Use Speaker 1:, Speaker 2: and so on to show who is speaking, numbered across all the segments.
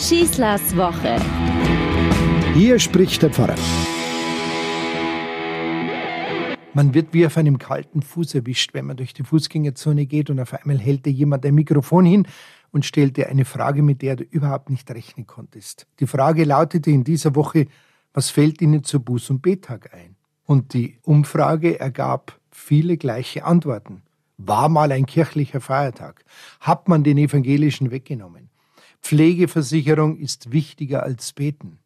Speaker 1: Schießlers Woche.
Speaker 2: Hier spricht der Pfarrer. Man wird wie auf einem kalten Fuß erwischt, wenn man durch die Fußgängerzone geht und auf einmal hält dir jemand ein Mikrofon hin und stellt dir eine Frage, mit der du überhaupt nicht rechnen konntest. Die Frage lautete in dieser Woche, was fällt Ihnen zu Buß- und Betag ein? Und die Umfrage ergab viele gleiche Antworten. War mal ein kirchlicher Feiertag? Hat man den evangelischen weggenommen? Pflegeversicherung ist wichtiger als Beten.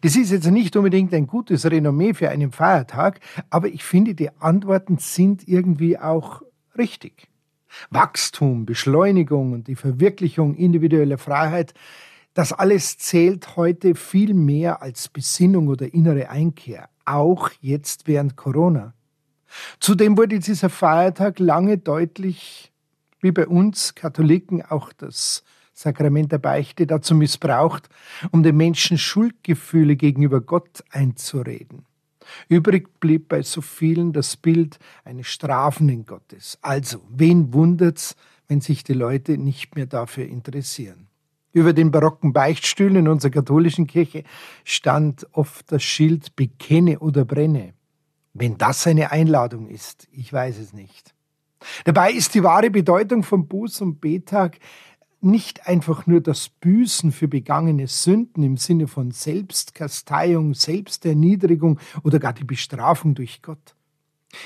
Speaker 2: Das ist jetzt nicht unbedingt ein gutes Renommee für einen Feiertag, aber ich finde, die Antworten sind irgendwie auch richtig. Wachstum, Beschleunigung und die Verwirklichung individueller Freiheit, das alles zählt heute viel mehr als Besinnung oder innere Einkehr, auch jetzt während Corona. Zudem wurde dieser Feiertag lange deutlich, wie bei uns Katholiken auch das Sakrament der Beichte dazu missbraucht, um den Menschen Schuldgefühle gegenüber Gott einzureden. Übrig blieb bei so vielen das Bild eines strafenden Gottes. Also, wen wundert's, wenn sich die Leute nicht mehr dafür interessieren? Über den barocken Beichtstühlen in unserer katholischen Kirche stand oft das Schild Bekenne oder brenne. Wenn das eine Einladung ist, ich weiß es nicht. Dabei ist die wahre Bedeutung von Buß- und Betag nicht einfach nur das Büßen für begangene Sünden im Sinne von Selbstkasteiung, Selbsterniedrigung oder gar die Bestrafung durch Gott.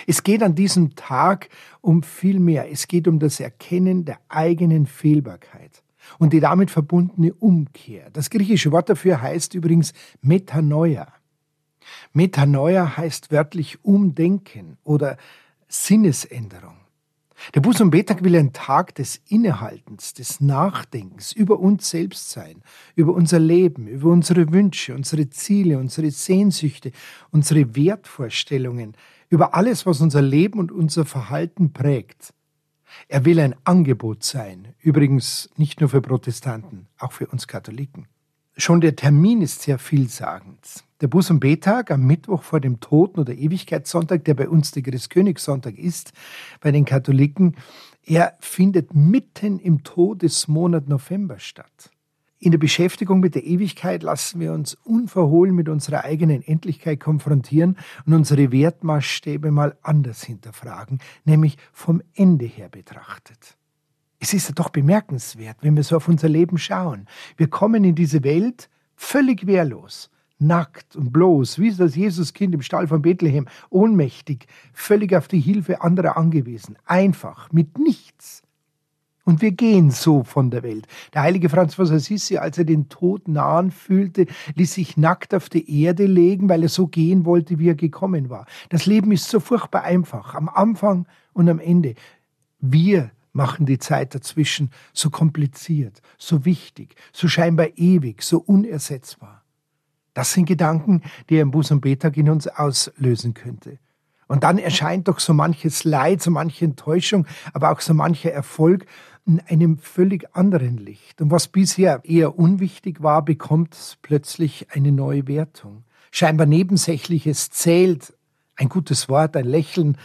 Speaker 2: Es geht an diesem Tag um viel mehr. Es geht um das Erkennen der eigenen Fehlbarkeit und die damit verbundene Umkehr. Das griechische Wort dafür heißt übrigens Metanoia. Metanoia heißt wörtlich Umdenken oder Sinnesänderung. Der Buß- und Betag will ein Tag des Innehaltens, des Nachdenkens über uns selbst sein, über unser Leben, über unsere Wünsche, unsere Ziele, unsere Sehnsüchte, unsere Wertvorstellungen, über alles, was unser Leben und unser Verhalten prägt. Er will ein Angebot sein, übrigens nicht nur für Protestanten, auch für uns Katholiken. Schon der Termin ist sehr vielsagend. Der Buß- und Betag am Mittwoch vor dem Toten- oder Ewigkeitssonntag, der bei uns der Christkönigssonntag ist, bei den Katholiken, er findet mitten im Todesmonat November statt. In der Beschäftigung mit der Ewigkeit lassen wir uns unverhohlen mit unserer eigenen Endlichkeit konfrontieren und unsere Wertmaßstäbe mal anders hinterfragen, nämlich vom Ende her betrachtet. Es ist ja doch bemerkenswert, wenn wir so auf unser Leben schauen. Wir kommen in diese Welt völlig wehrlos nackt und bloß, wie das Jesuskind im Stall von Bethlehem, ohnmächtig, völlig auf die Hilfe anderer angewiesen, einfach, mit nichts. Und wir gehen so von der Welt. Der heilige Franz von Assisi, als er den Tod nahen fühlte, ließ sich nackt auf die Erde legen, weil er so gehen wollte, wie er gekommen war. Das Leben ist so furchtbar einfach, am Anfang und am Ende. Wir machen die Zeit dazwischen so kompliziert, so wichtig, so scheinbar ewig, so unersetzbar. Das sind Gedanken, die ein Buß- und Betag in uns auslösen könnte. Und dann erscheint doch so manches Leid, so manche Enttäuschung, aber auch so mancher Erfolg in einem völlig anderen Licht. Und was bisher eher unwichtig war, bekommt plötzlich eine neue Wertung. Scheinbar Nebensächliches zählt. Ein gutes Wort, ein Lächeln,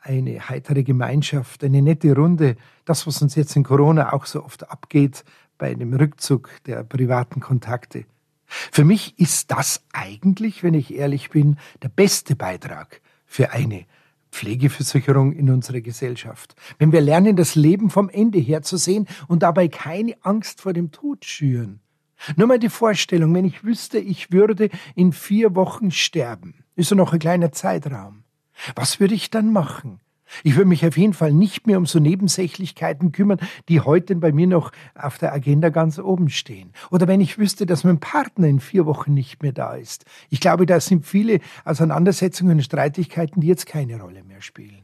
Speaker 2: eine heitere Gemeinschaft, eine nette Runde. Das, was uns jetzt in Corona auch so oft abgeht bei dem Rückzug der privaten Kontakte. Für mich ist das eigentlich, wenn ich ehrlich bin, der beste Beitrag für eine Pflegeversicherung in unserer Gesellschaft. Wenn wir lernen, das Leben vom Ende her zu sehen und dabei keine Angst vor dem Tod schüren. Nur mal die Vorstellung, wenn ich wüsste, ich würde in vier Wochen sterben, ist ja noch ein kleiner Zeitraum. Was würde ich dann machen? Ich würde mich auf jeden Fall nicht mehr um so Nebensächlichkeiten kümmern, die heute bei mir noch auf der Agenda ganz oben stehen. Oder wenn ich wüsste, dass mein Partner in vier Wochen nicht mehr da ist. Ich glaube, da sind viele Auseinandersetzungen und Streitigkeiten, die jetzt keine Rolle mehr spielen.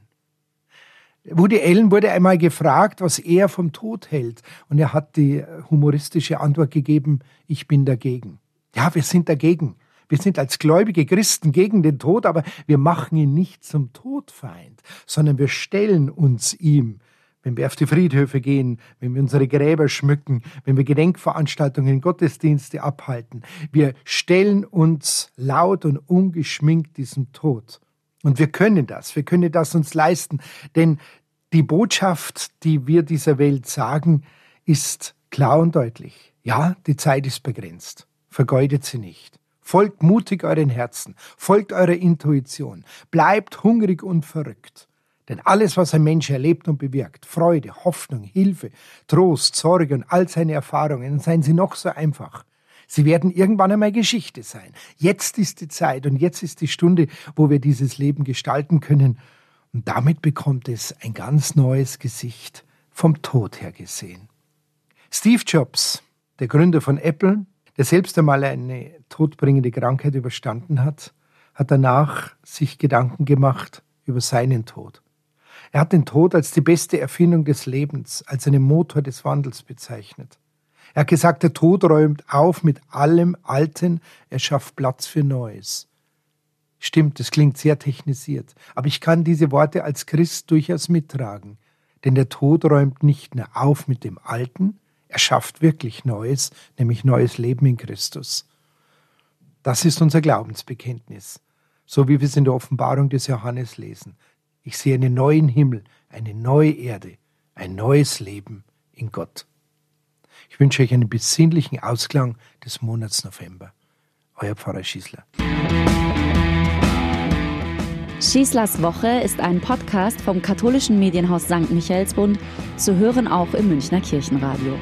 Speaker 2: Woody Allen wurde einmal gefragt, was er vom Tod hält. Und er hat die humoristische Antwort gegeben, ich bin dagegen. Ja, wir sind dagegen. Wir sind als gläubige Christen gegen den Tod, aber wir machen ihn nicht zum Todfeind, sondern wir stellen uns ihm, wenn wir auf die Friedhöfe gehen, wenn wir unsere Gräber schmücken, wenn wir Gedenkveranstaltungen, Gottesdienste abhalten. Wir stellen uns laut und ungeschminkt diesem Tod. Und wir können das, wir können das uns leisten, denn die Botschaft, die wir dieser Welt sagen, ist klar und deutlich. Ja, die Zeit ist begrenzt. Vergeudet sie nicht. Folgt mutig euren Herzen, folgt eurer Intuition, bleibt hungrig und verrückt. Denn alles, was ein Mensch erlebt und bewirkt, Freude, Hoffnung, Hilfe, Trost, Sorge und all seine Erfahrungen, seien sie noch so einfach, sie werden irgendwann einmal Geschichte sein. Jetzt ist die Zeit und jetzt ist die Stunde, wo wir dieses Leben gestalten können. Und damit bekommt es ein ganz neues Gesicht, vom Tod her gesehen. Steve Jobs, der Gründer von Apple, der selbst einmal eine todbringende Krankheit überstanden hat, hat danach sich Gedanken gemacht über seinen Tod. Er hat den Tod als die beste Erfindung des Lebens, als einen Motor des Wandels bezeichnet. Er hat gesagt, der Tod räumt auf mit allem Alten, er schafft Platz für Neues. Stimmt, es klingt sehr technisiert, aber ich kann diese Worte als Christ durchaus mittragen, denn der Tod räumt nicht nur auf mit dem Alten, er schafft wirklich Neues, nämlich neues Leben in Christus. Das ist unser Glaubensbekenntnis, so wie wir es in der Offenbarung des Johannes lesen. Ich sehe einen neuen Himmel, eine neue Erde, ein neues Leben in Gott. Ich wünsche euch einen besinnlichen Ausklang des Monats November. Euer Pfarrer Schießler.
Speaker 1: Schießlers Woche ist ein Podcast vom katholischen Medienhaus St. Michaelsbund, zu hören auch im Münchner Kirchenradio.